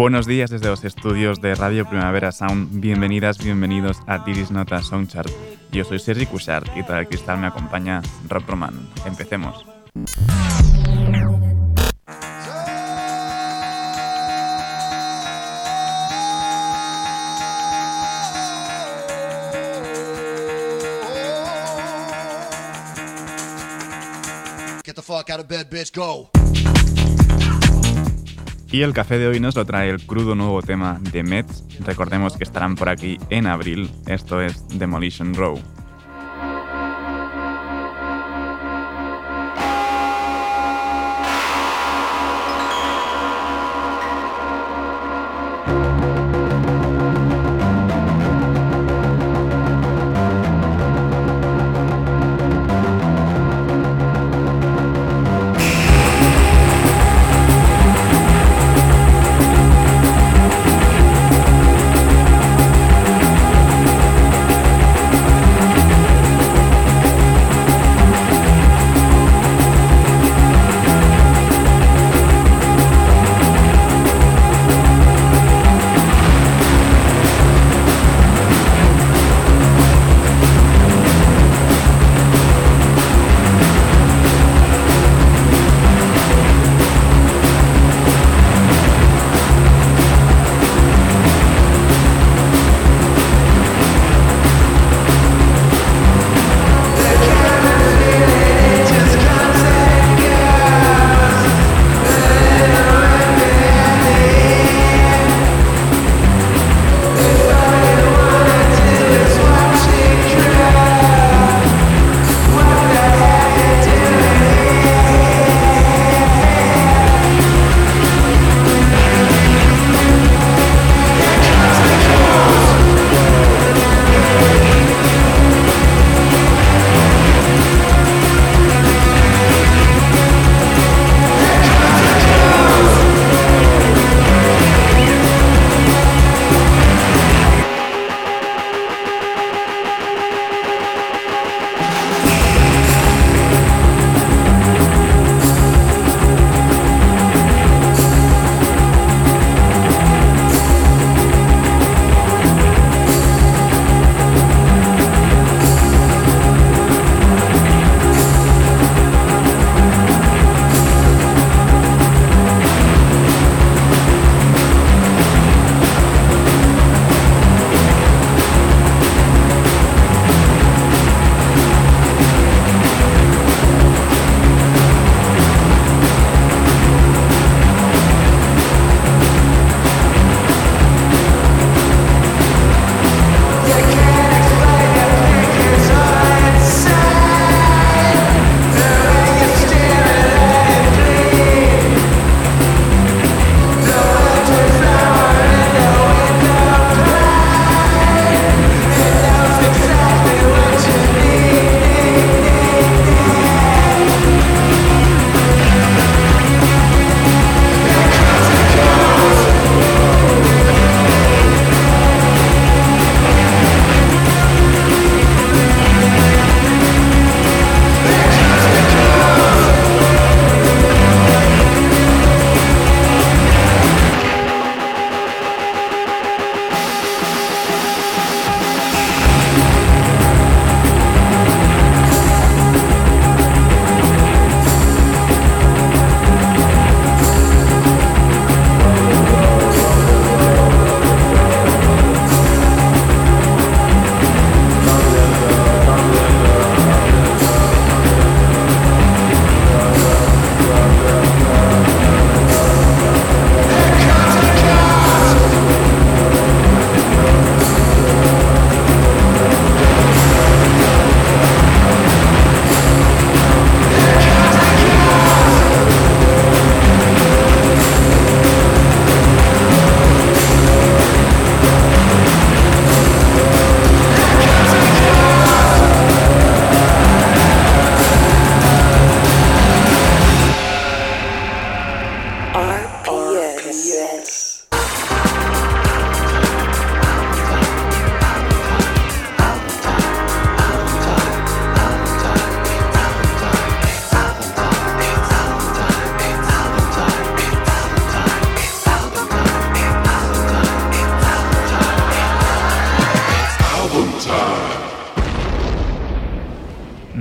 Buenos días desde los estudios de Radio Primavera Sound. Bienvenidas, bienvenidos a Diris Nota Soundchart. Yo soy Sergi Cushart y para el cristal me acompaña Rob Roman. Empecemos. Get the fuck out of bed, bitch, go. Y el café de hoy nos lo trae el crudo nuevo tema de Mets. Recordemos que estarán por aquí en abril. Esto es Demolition Row.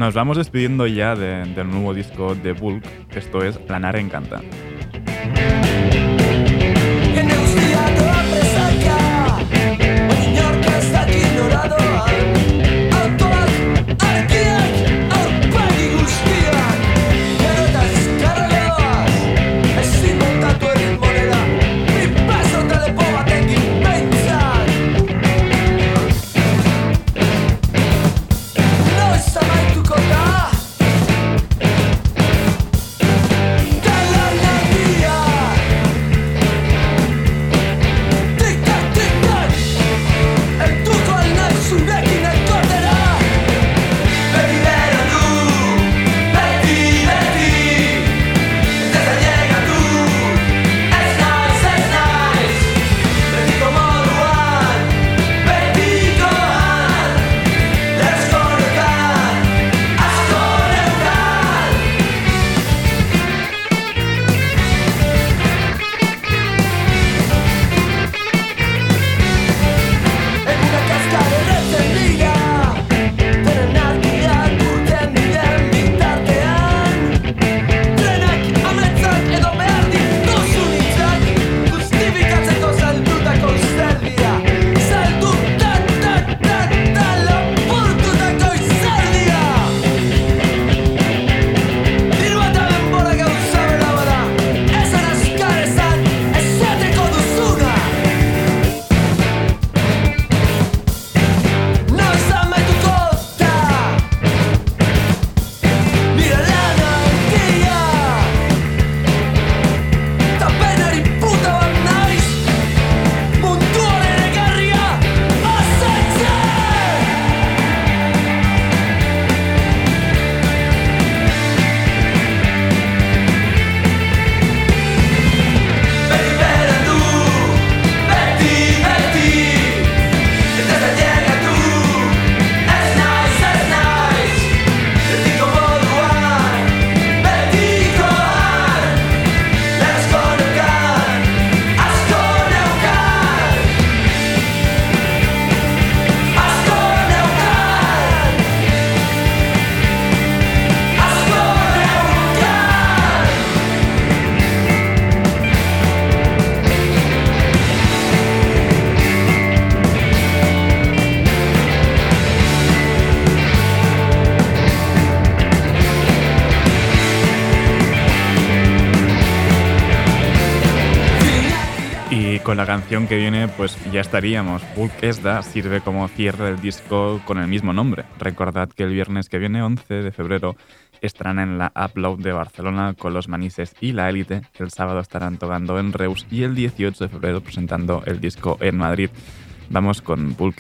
Nos vamos despidiendo ya del nuevo disco de Bulk, esto es La Nara Encanta. Que viene, pues ya estaríamos. Bulk Esda sirve como cierre del disco con el mismo nombre. Recordad que el viernes que viene, 11 de febrero, estarán en la Upload de Barcelona con los Manises y la Élite. El sábado estarán tocando en Reus y el 18 de febrero presentando el disco en Madrid. Vamos con Bulk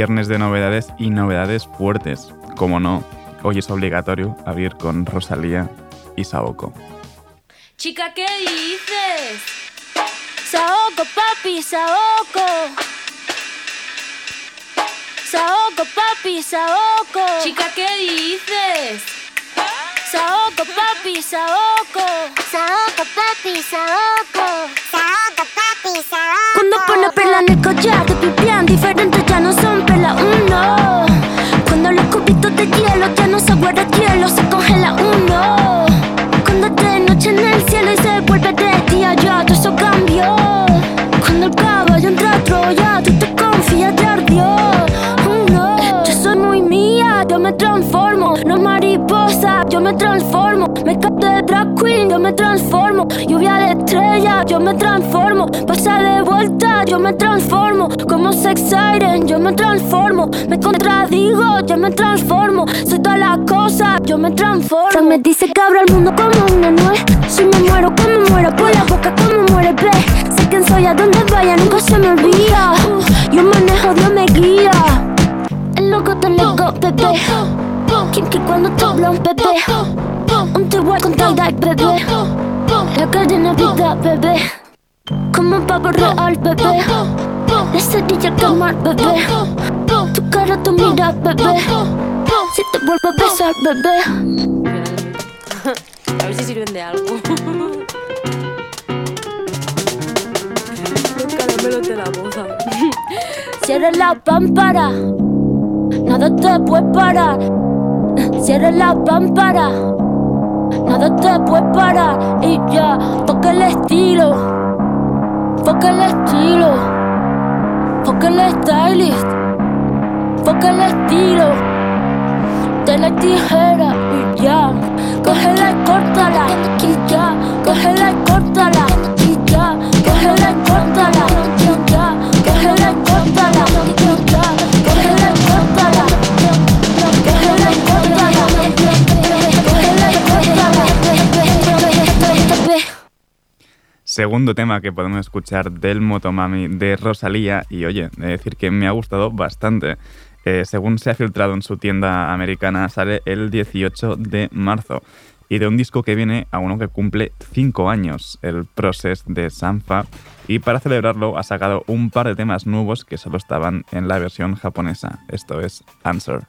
Viernes de novedades y novedades fuertes. Como no, hoy es obligatorio abrir con Rosalía y Saoko. Chica, ¿qué dices? Saoko, papi, Saoko. Saoko, papi, Saoko. Chica, ¿qué dices? Saoko, papi, Saoko. Saoko, papi, Saoko. Cuando pone perla en el collar, te pipián diferentes ya no son perla uno. Cuando los cubitos de hielo ya no se guarda hielo, se congela uno. Cuando de noche en el cielo y se vuelve de día, ya todo eso cambió. Cuando el caballo entra a Troya, tú te confías, te ardió. Uno. Yo soy muy mía, yo me transformo. No mariposa, yo me transformo. Me de drag queen, yo me transformo. Lluvia de estrella, yo me transformo. Pasa de vuelta, yo me transformo. Como sex siren, yo me transformo. Me contradigo, yo me transformo. Soy todas las cosas, yo me transformo. Fran me dice que abro el mundo como una nuez. Si me muero, como muero por la boca, como muere, ve. Sé quién soy, a donde vaya, nunca se me olvida. Yo manejo, Dios me guía. El loco te lego, bebé. Kim que cuando te hablan, bebé. Un te voy con tie-dye, bebé. La cadena vida, bebé. Como un pavo real, bebé. La cerilla al mar, bebé. Tu cara, tu mira, bebé. Si te vuelvo a besar, bebé. A ver si sirven de algo. Los caramelos de la boda. Cierra la pámpara. Nada te puede parar. Cierra la pámpara. Nada te puede parar. Y ya, toca el estilo. Foca el estilo. Foca el stylist. Foca el estilo. De la tijera y ya. Cógela y córtala. Y ya. Cógela y córtala. Y ya. Cógela y córtala. Y ya. Cógela y córtala. Y ya. Segundo tema que podemos escuchar del Motomami de Rosalía y oye, he de decir que me ha gustado bastante. Eh, según se ha filtrado en su tienda americana, sale el 18 de marzo y de un disco que viene a uno que cumple 5 años, el Process de Sanfa, y para celebrarlo ha sacado un par de temas nuevos que solo estaban en la versión japonesa. Esto es Answer.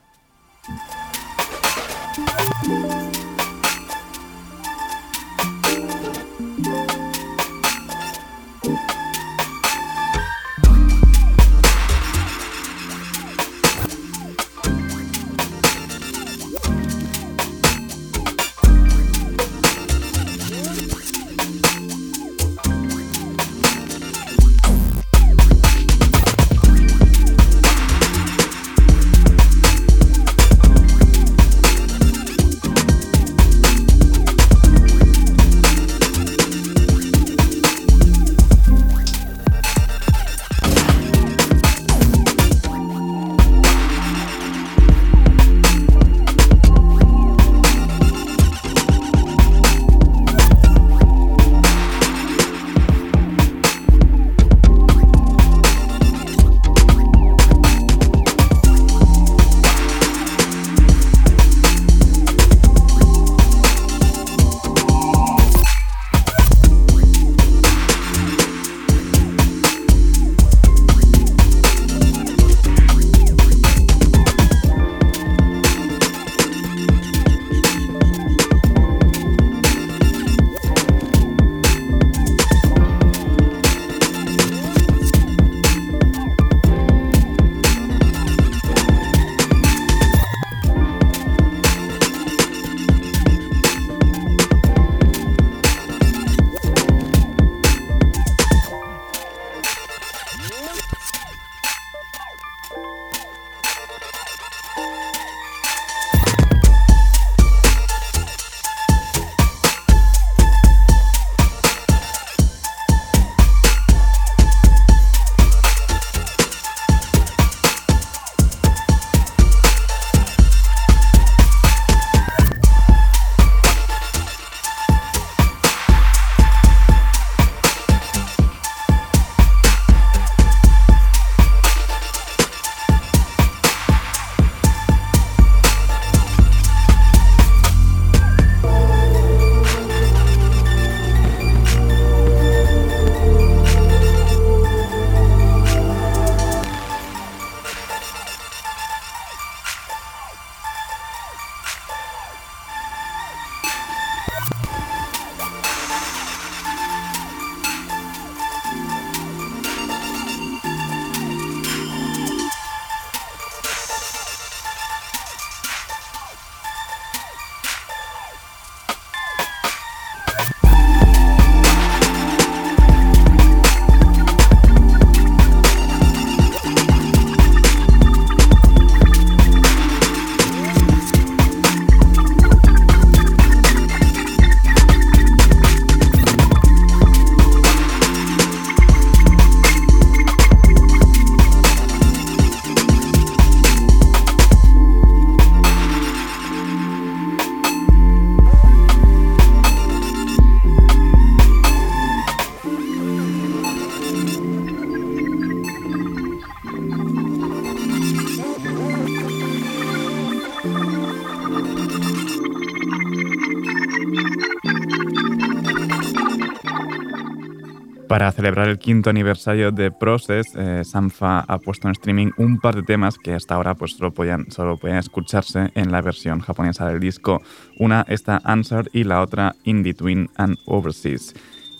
Celebrar el quinto aniversario de Process, eh, Samfa ha puesto en streaming un par de temas que hasta ahora pues, solo, podían, solo podían escucharse en la versión japonesa del disco. Una está Answer y la otra In Between and Overseas.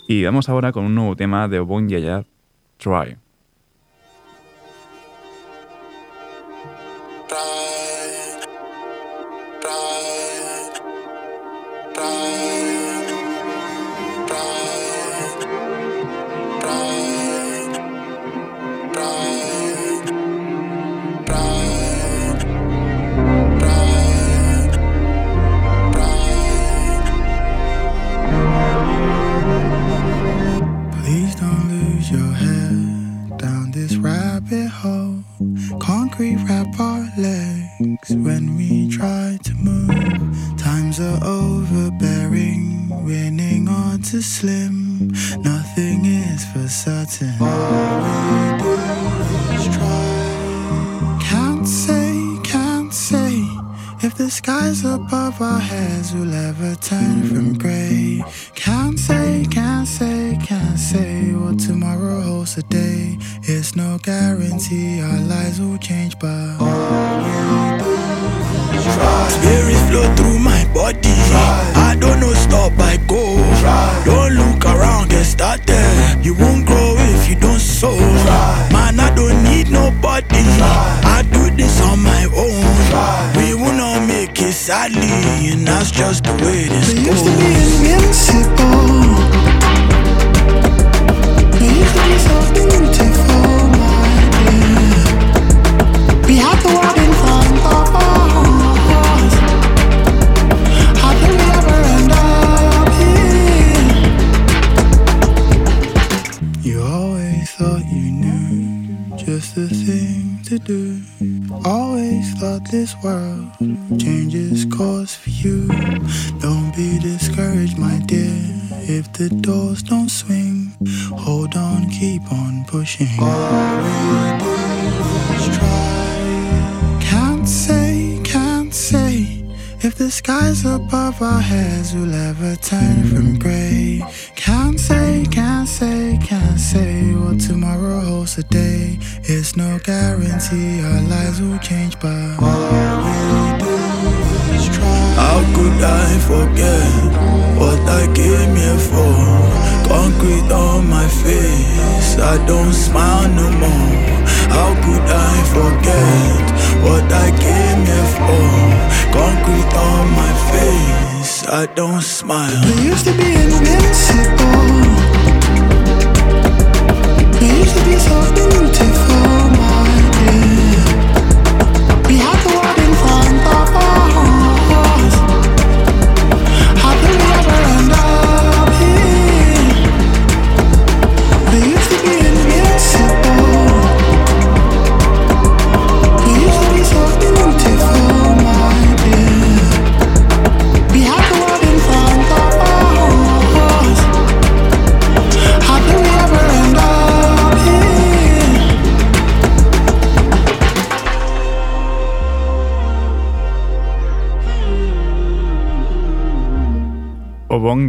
Y vamos ahora con un nuevo tema de Obon Yaya, Try. Tomorrow holds today. It's no guarantee our lives will change, but all we do is try. How could I forget what I came here for? Concrete on my face, I don't smile no more. How could I forget what I came here for? Concrete on my face, I don't smile. We used to be invincible be so beautiful. my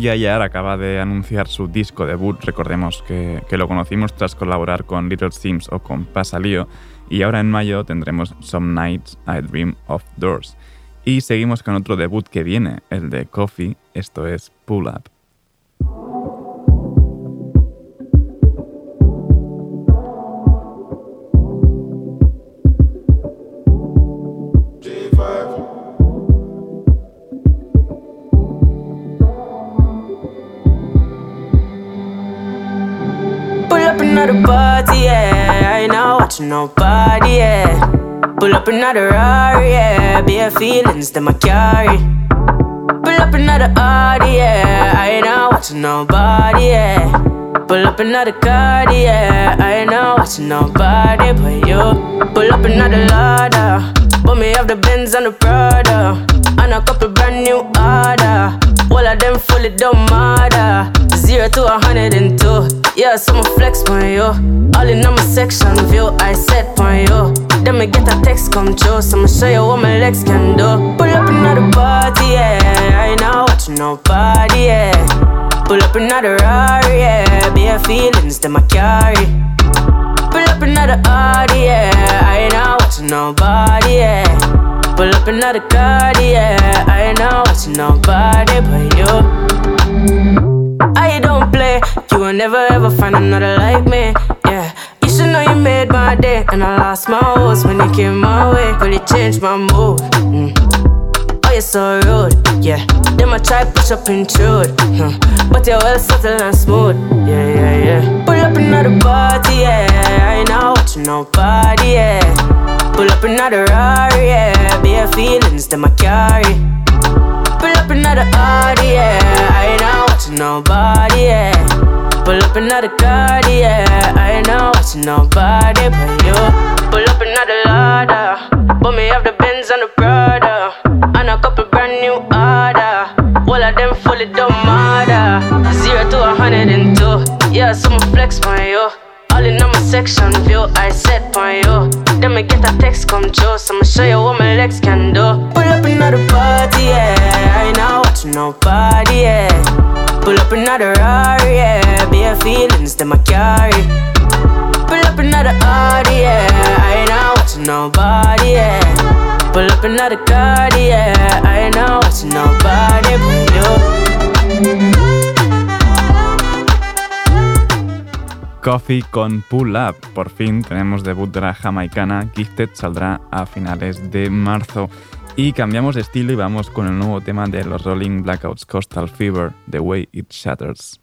Yayar acaba de anunciar su disco debut. Recordemos que, lo conocimos tras colaborar con Little Sims o con Pasalío. Y ahora en mayo tendremos Some Nights I Dream of Doors. Y seguimos con otro debut que viene, el de Coffee. Esto es Pull Up. Up another party, yeah. I ain't not watching nobody, yeah. Pull up another Rari, yeah. Bare feelings that I carry. Pull up another Audi, yeah. I ain't not watching nobody, yeah. Pull up another card, yeah. I ain't not watching nobody but you. Pull up another ladder. But me have the Benz and the Prada. And a couple brand new order. All of them fully don't matter. Zero to a hundred and two. Yeah, so I'ma flex on you. All in on my section view, I set on you. Then me get a text come true, so I'ma show you what my legs can do. Pull up another party, yeah. I ain't not watching nobody, yeah. Pull up another Rari, yeah. Bare feelings, them I carry. Pull up another Audi, yeah. I ain't not watching nobody, yeah. Pull up another card, yeah. I ain't not watching nobody but you. I don't play, you will never ever find another like me, yeah. You should know you made my day, and I lost my horse when you came my way. But you changed my mood. Mm. Oh, you're so rude, yeah. Them I try push up intrude, huh. but you're well subtle and smooth, yeah, yeah, yeah. Pull up another party, yeah. I ain't not watching nobody, yeah. Pull up another Rari, yeah. Bare feelings, them I carry. Pull up another Audi, yeah. I ain't not watching nobody, yeah. Pull up another card, yeah. I ain't not watching nobody but you. Pull up another ladder. But me have the Benz and the Prada. And a couple brand new order. All of them fully don't matter. Zero to a hundred and two. Yeah, some flex on you. All in on my section view, I set on you. Then me get a text come true, so I'ma show you what my legs can do. Pull up another party, yeah. I ain't not watching nobody, yeah. Pull up another Rari, yeah. Bare feelings, them I carry. Pull up another Audi, yeah. I ain't not watching nobody, yeah. Pull up another card, yeah. I ain't not watching nobody but you. Coffee con Pull Up. Por fin tenemos debut de la jamaicana. Gifted saldrá a finales de marzo. Y cambiamos de estilo y vamos con el nuevo tema de los Rolling Blackouts Coastal Fever, The Way It Shatters.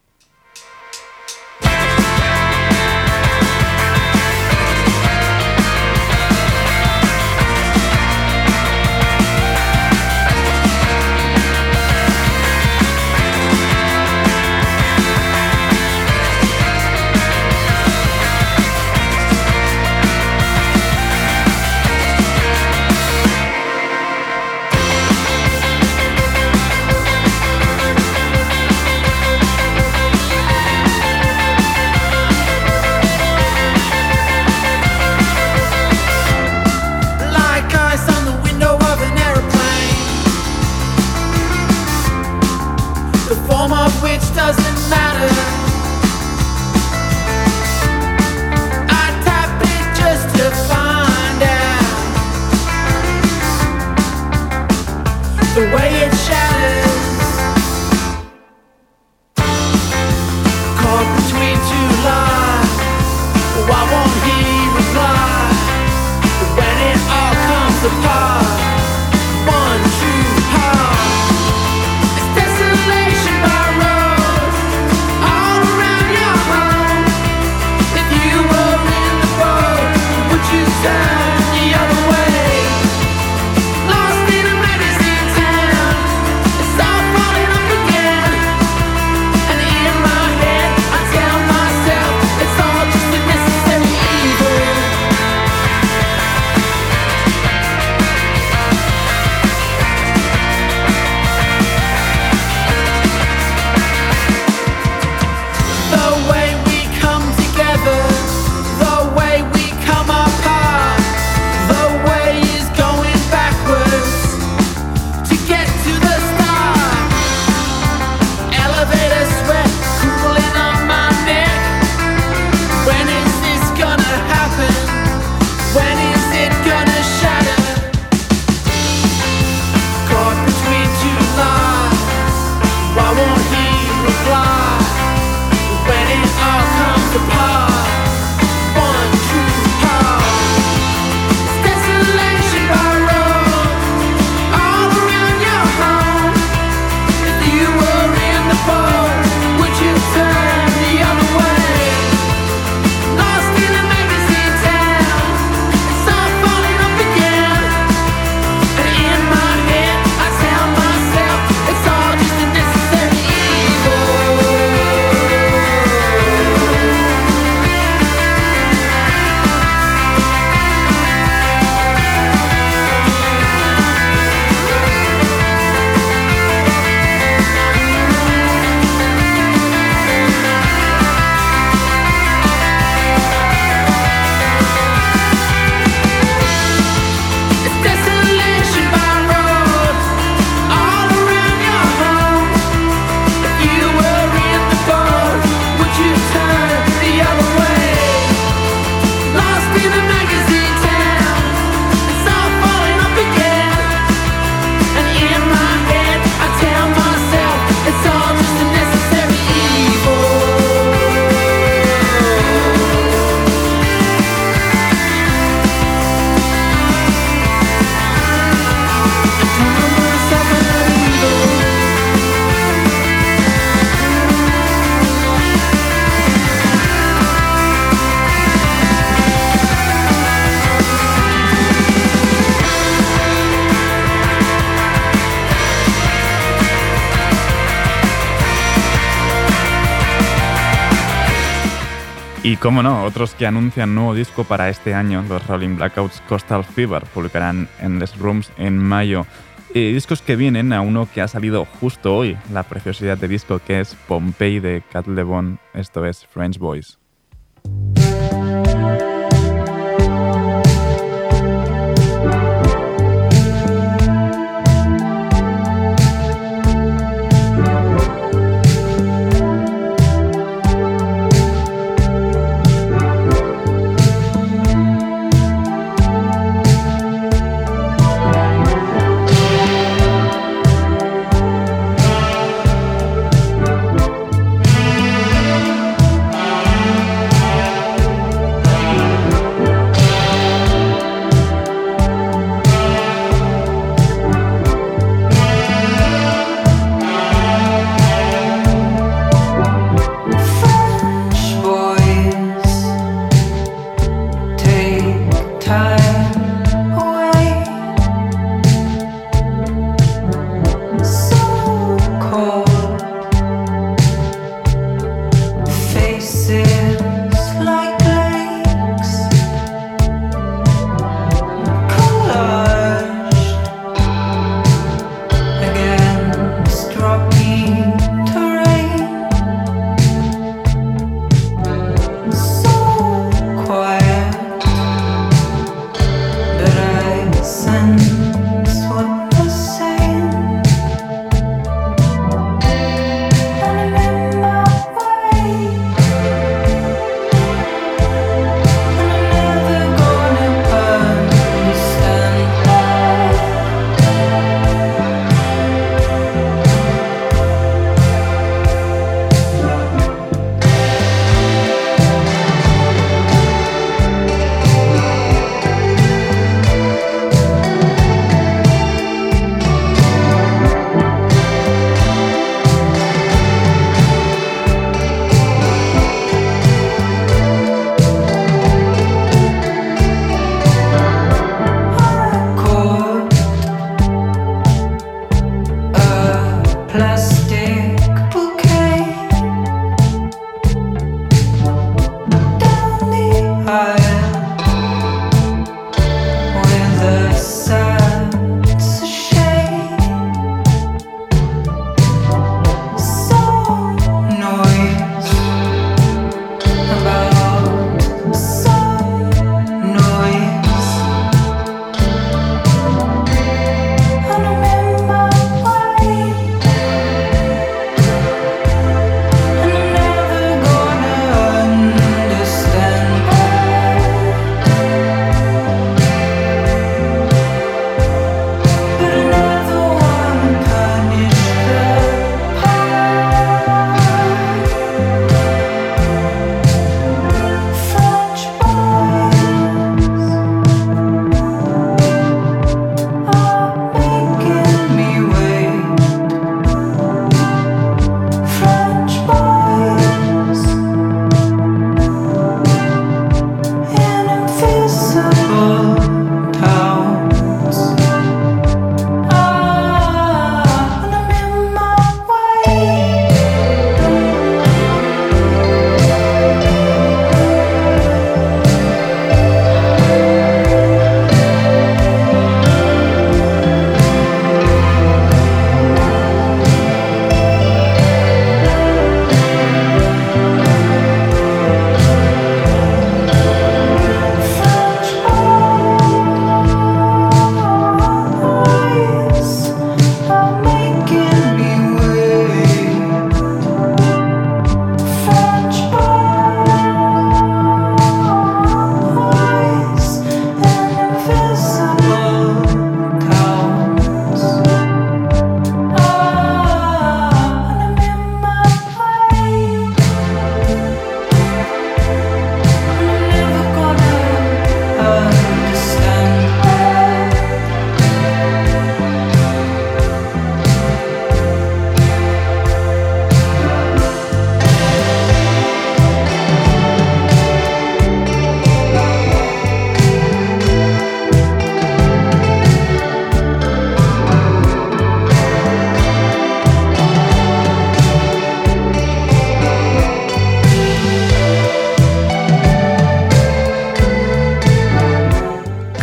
Y como no, otros que anuncian nuevo disco para este año, los Rolling Blackouts Coastal Fever, publicarán Endless Rooms en mayo. Y discos que vienen a uno que ha salido justo hoy, la preciosidad de disco que es Pompey de Cat Lebon, esto es French Boys.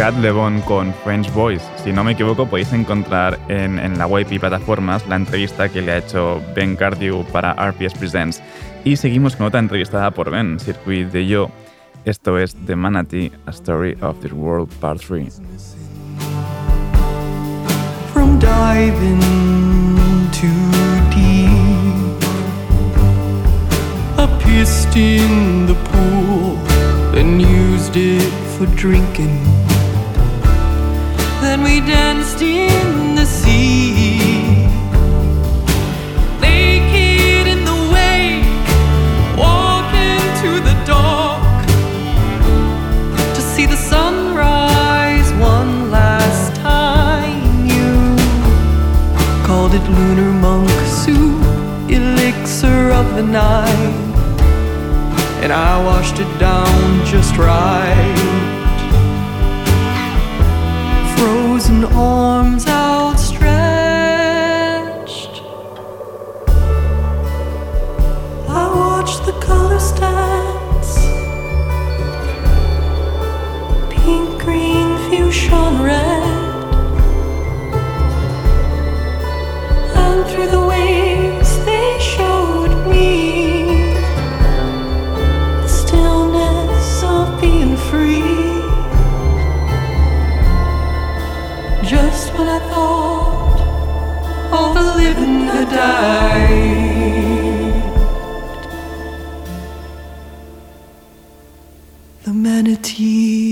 Cat Lebon con French Boys. Si no me equivoco, podéis encontrar en, en, la web y plataformas la entrevista que le ha hecho Ben Cardew para RPS Presents. Y seguimos con otra entrevistada por Ben, Circuit de Yo. Esto es The Manatee, A Story of the World Part 3. From diving too deep, I pissed in the pool and used it for drinking. We danced in the sea. Naked in the wake, walking to the dock to see the sunrise one last time. You called it lunar monk soup, elixir of the night and I washed it down just right. Frozen arms outstretched. I watch the colors dance. Pink, green, fuchsia, red. Died, the manatee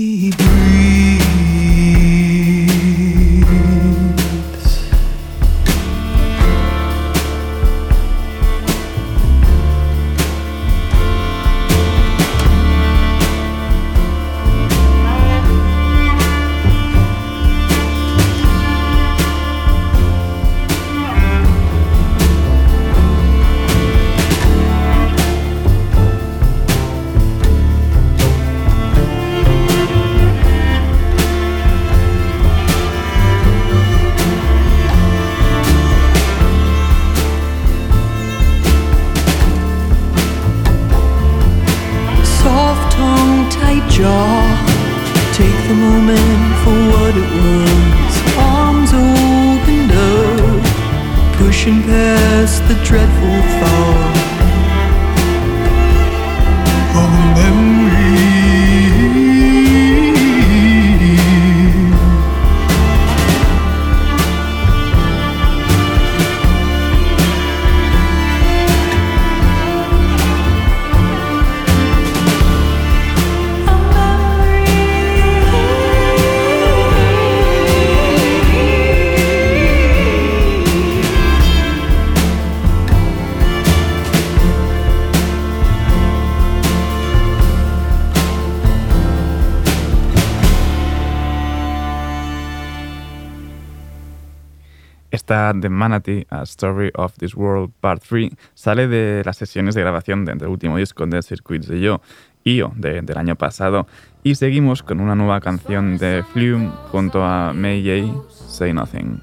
The Manatee, A Story of This World Part 3, sale de las sesiones de grabación de- del último disco de Circuits de Yo, IO, de- del año pasado. Y seguimos con una nueva canción de Flume junto a May J, Say Nothing.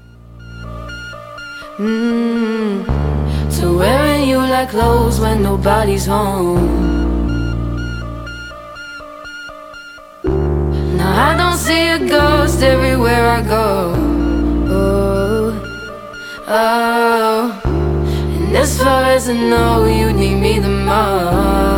Mm, so wearing you like clothes when nobody's home. Now I don't see a ghost everywhere I go. Oh. And as far as I know, you need me the most.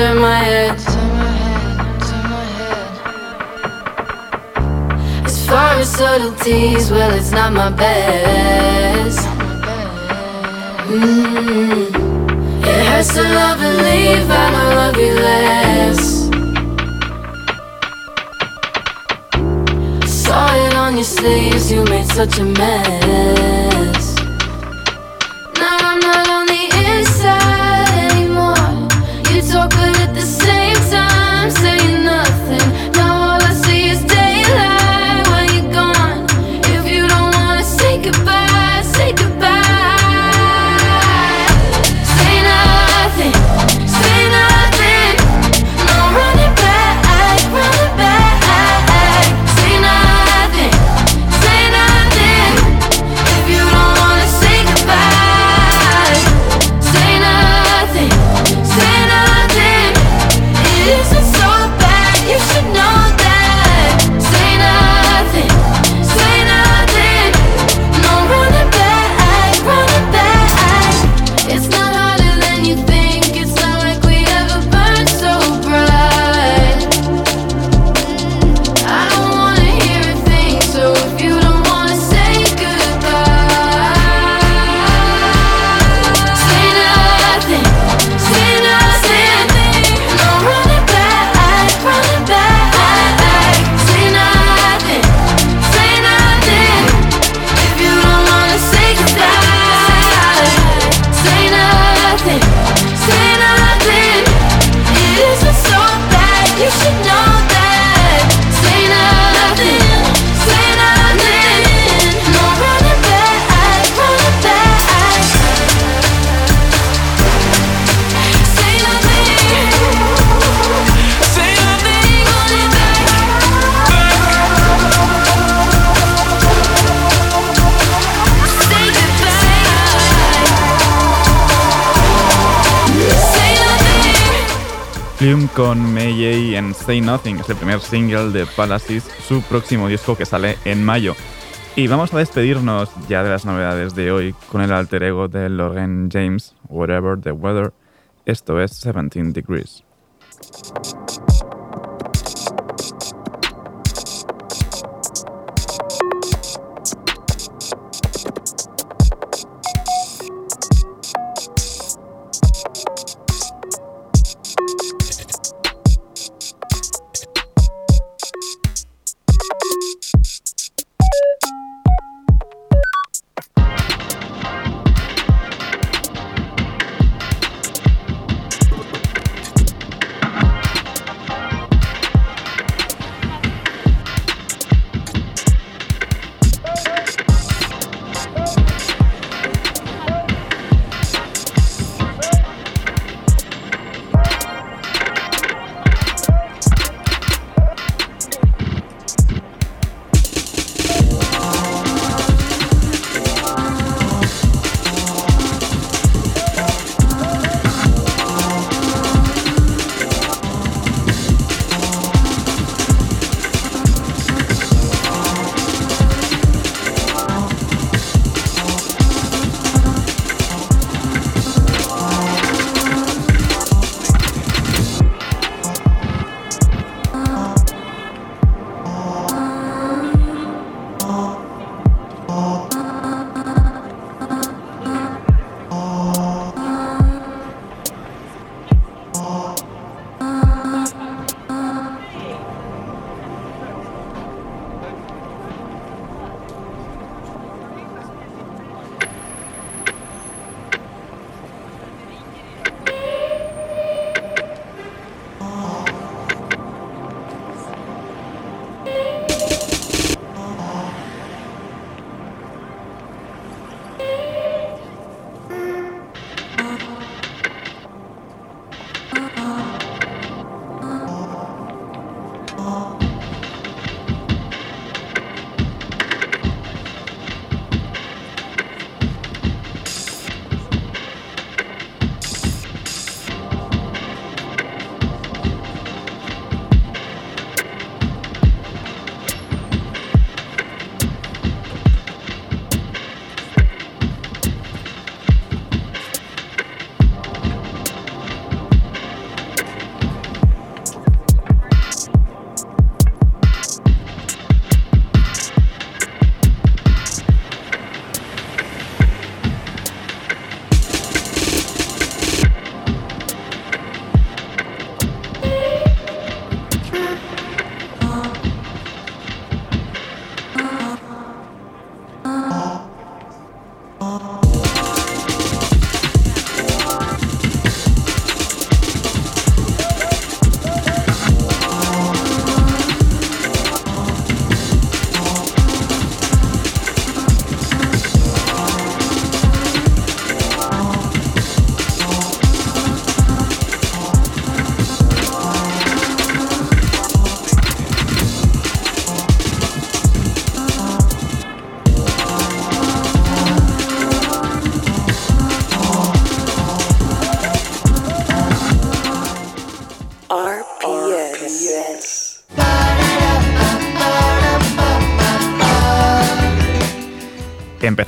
Turn my head. Turn my head, turn my head. As far as subtleties, well, it's not my best. Mm. It hurts to love and leave, I love you less. Saw it on your sleeves, you made such a mess. Time, saying nothing. Con May en Say Nothing es el primer single de Palaces, su próximo disco que sale en mayo. Y vamos a despedirnos ya de las novedades de hoy con el alter ego de Logan James, Whatever the Weather. Esto es 17 Degrees.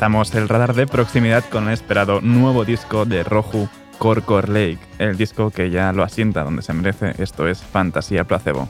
Empezamos el radar de proximidad con el esperado nuevo disco de Roju Corcor Lake, el disco que ya lo asienta donde se merece, esto es Fantasía Placebo.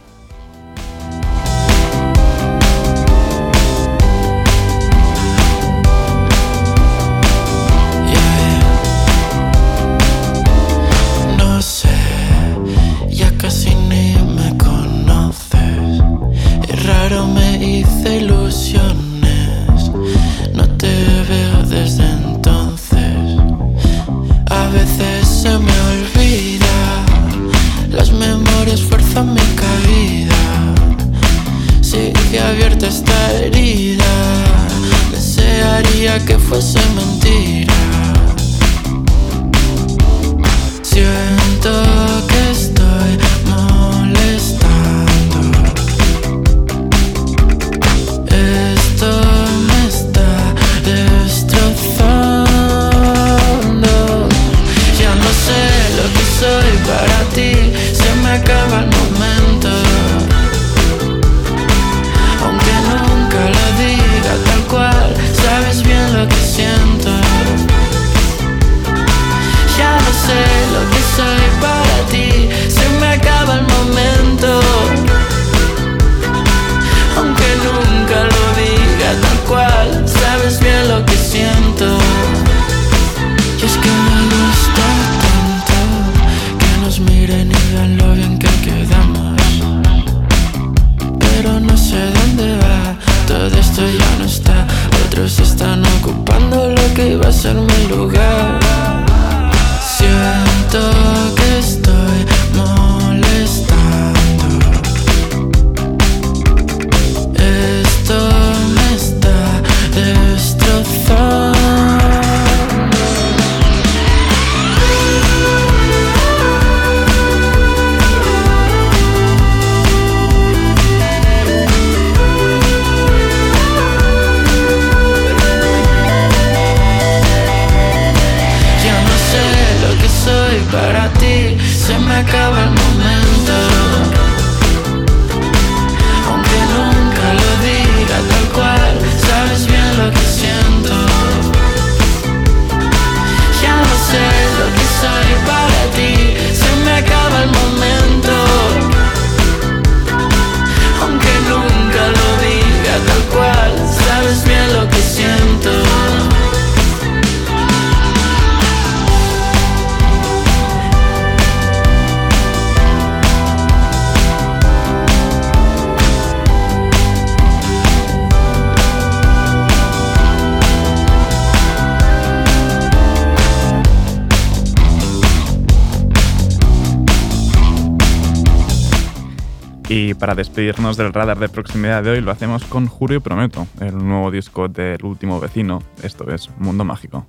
para despedirnos del radar de proximidad de hoy lo hacemos con Juro Prometo, el nuevo disco del último vecino, esto es Mundo Mágico.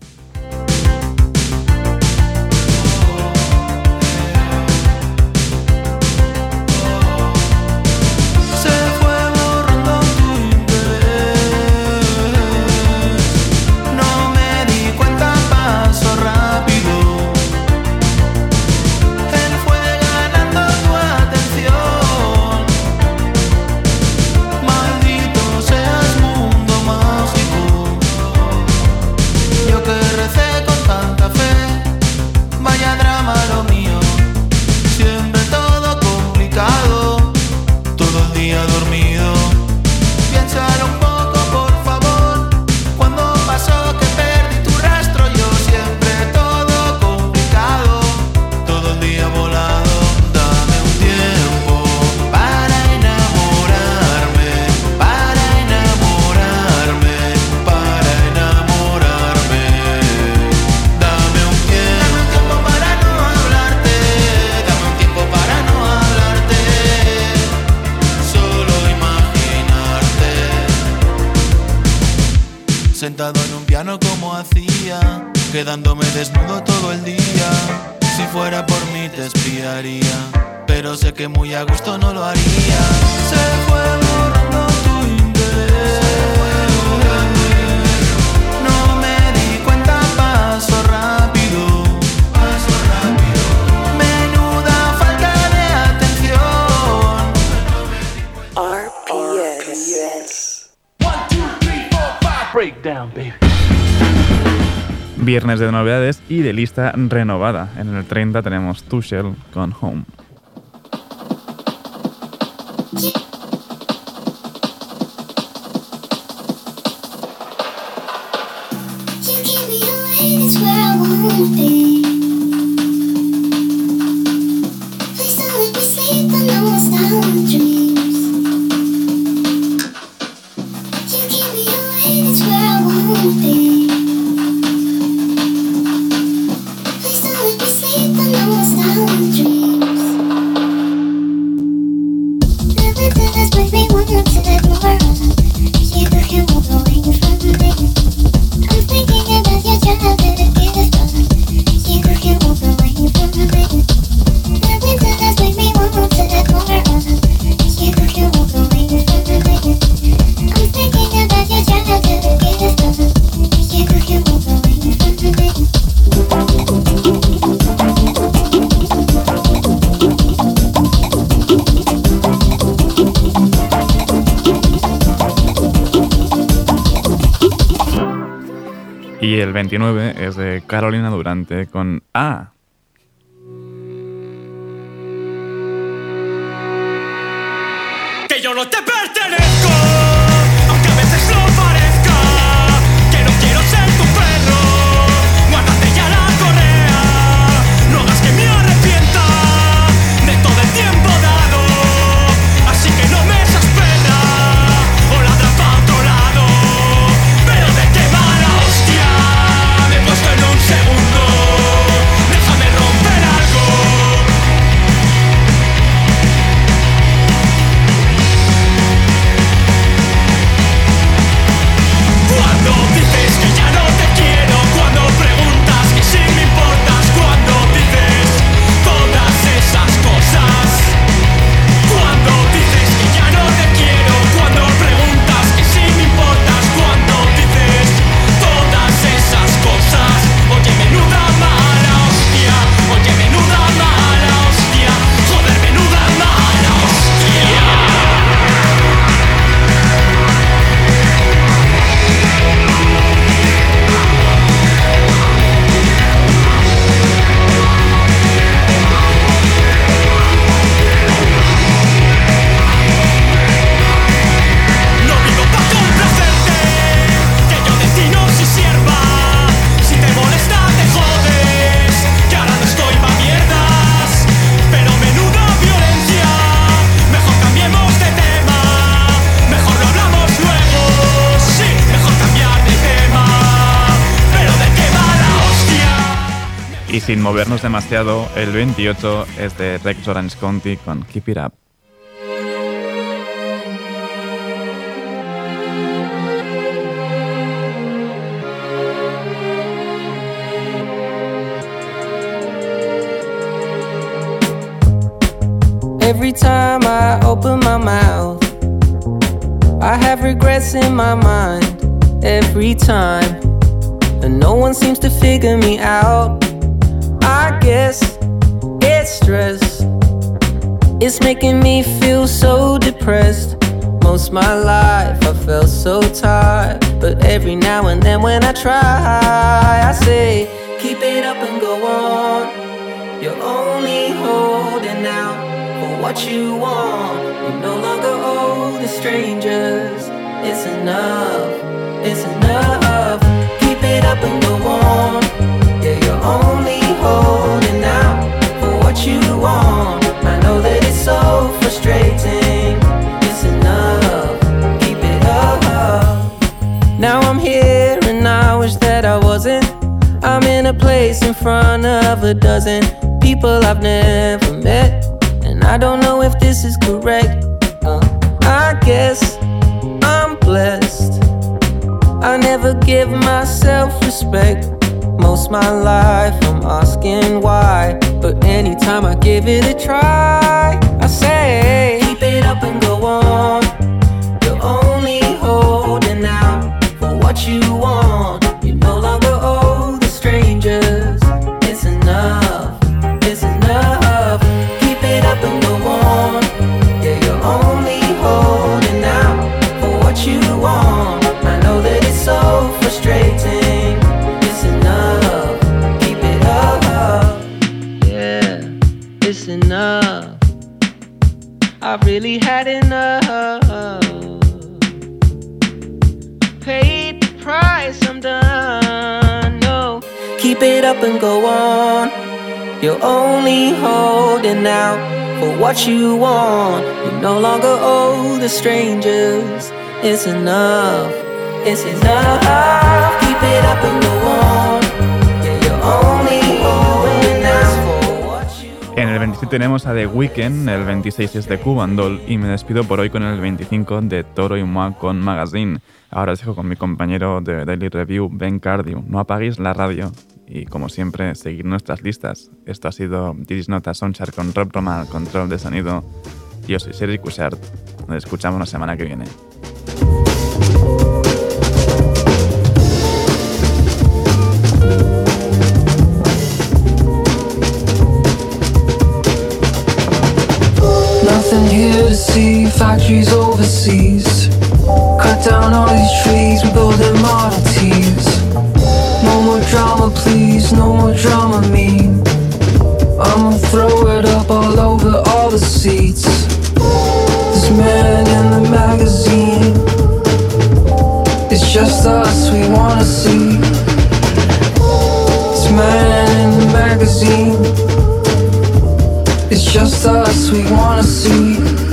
quedándome desnudo todo el día. Si fuera por mí te espiaría, pero sé que muy a gusto no lo haría. Se fue. Viernes de novedades y de lista renovada. En el 30 tenemos Tushel con Home. El 29 es de Carolina Durante con A. Que Y sin movernos demasiado, el 28 es de Rex Orange County con Keep It Up. Every time I open my mouth, I have regrets in my mind. Every time, and no one seems to figure me out. Guess it's stress. It's making me feel so depressed. Most my life I felt so tired, but every now and then when I try, I say, keep it up and go on. You're only holding out for what you want. You no longer owe the strangers. It's enough, it's enough. Keep it up and go on. Yeah, you're only holding out for what you want. I know that it's so frustrating. It's enough. Keep it up. Now I'm here and I wish that I wasn't. I'm in a place in front of a dozen people I've never met. And I don't know if this is correct. Uh, I guess I'm blessed. I never give myself respect. Most my life I'm asking why. But anytime I give it a try, I say, keep it up and go on. You're only holding out for what you want. You no longer strangers. It's enough. It's enough. Keep it up and go on. En el 27 tenemos a The Weeknd, el 26 es de Cubandol y me despido por hoy con el 25 de Toro y Moi con Magazine. Ahora os dejo con mi compañero de Daily Review, Ben Cardio. No apaguéis la radio y como siempre, seguid nuestras listas. Esto ha sido This is Not a Soundchart con Rob Roma control de sonido. Yo soy Sergi Cushart. Nos escuchamos la semana que viene. Nothing here to see, factories overseas. Cut down all these trees, we build them Model. No more drama, please, no more drama, me. I'ma throw it up all over all the seats. Us we wanna see. This man in the magazine. It's just us we wanna see.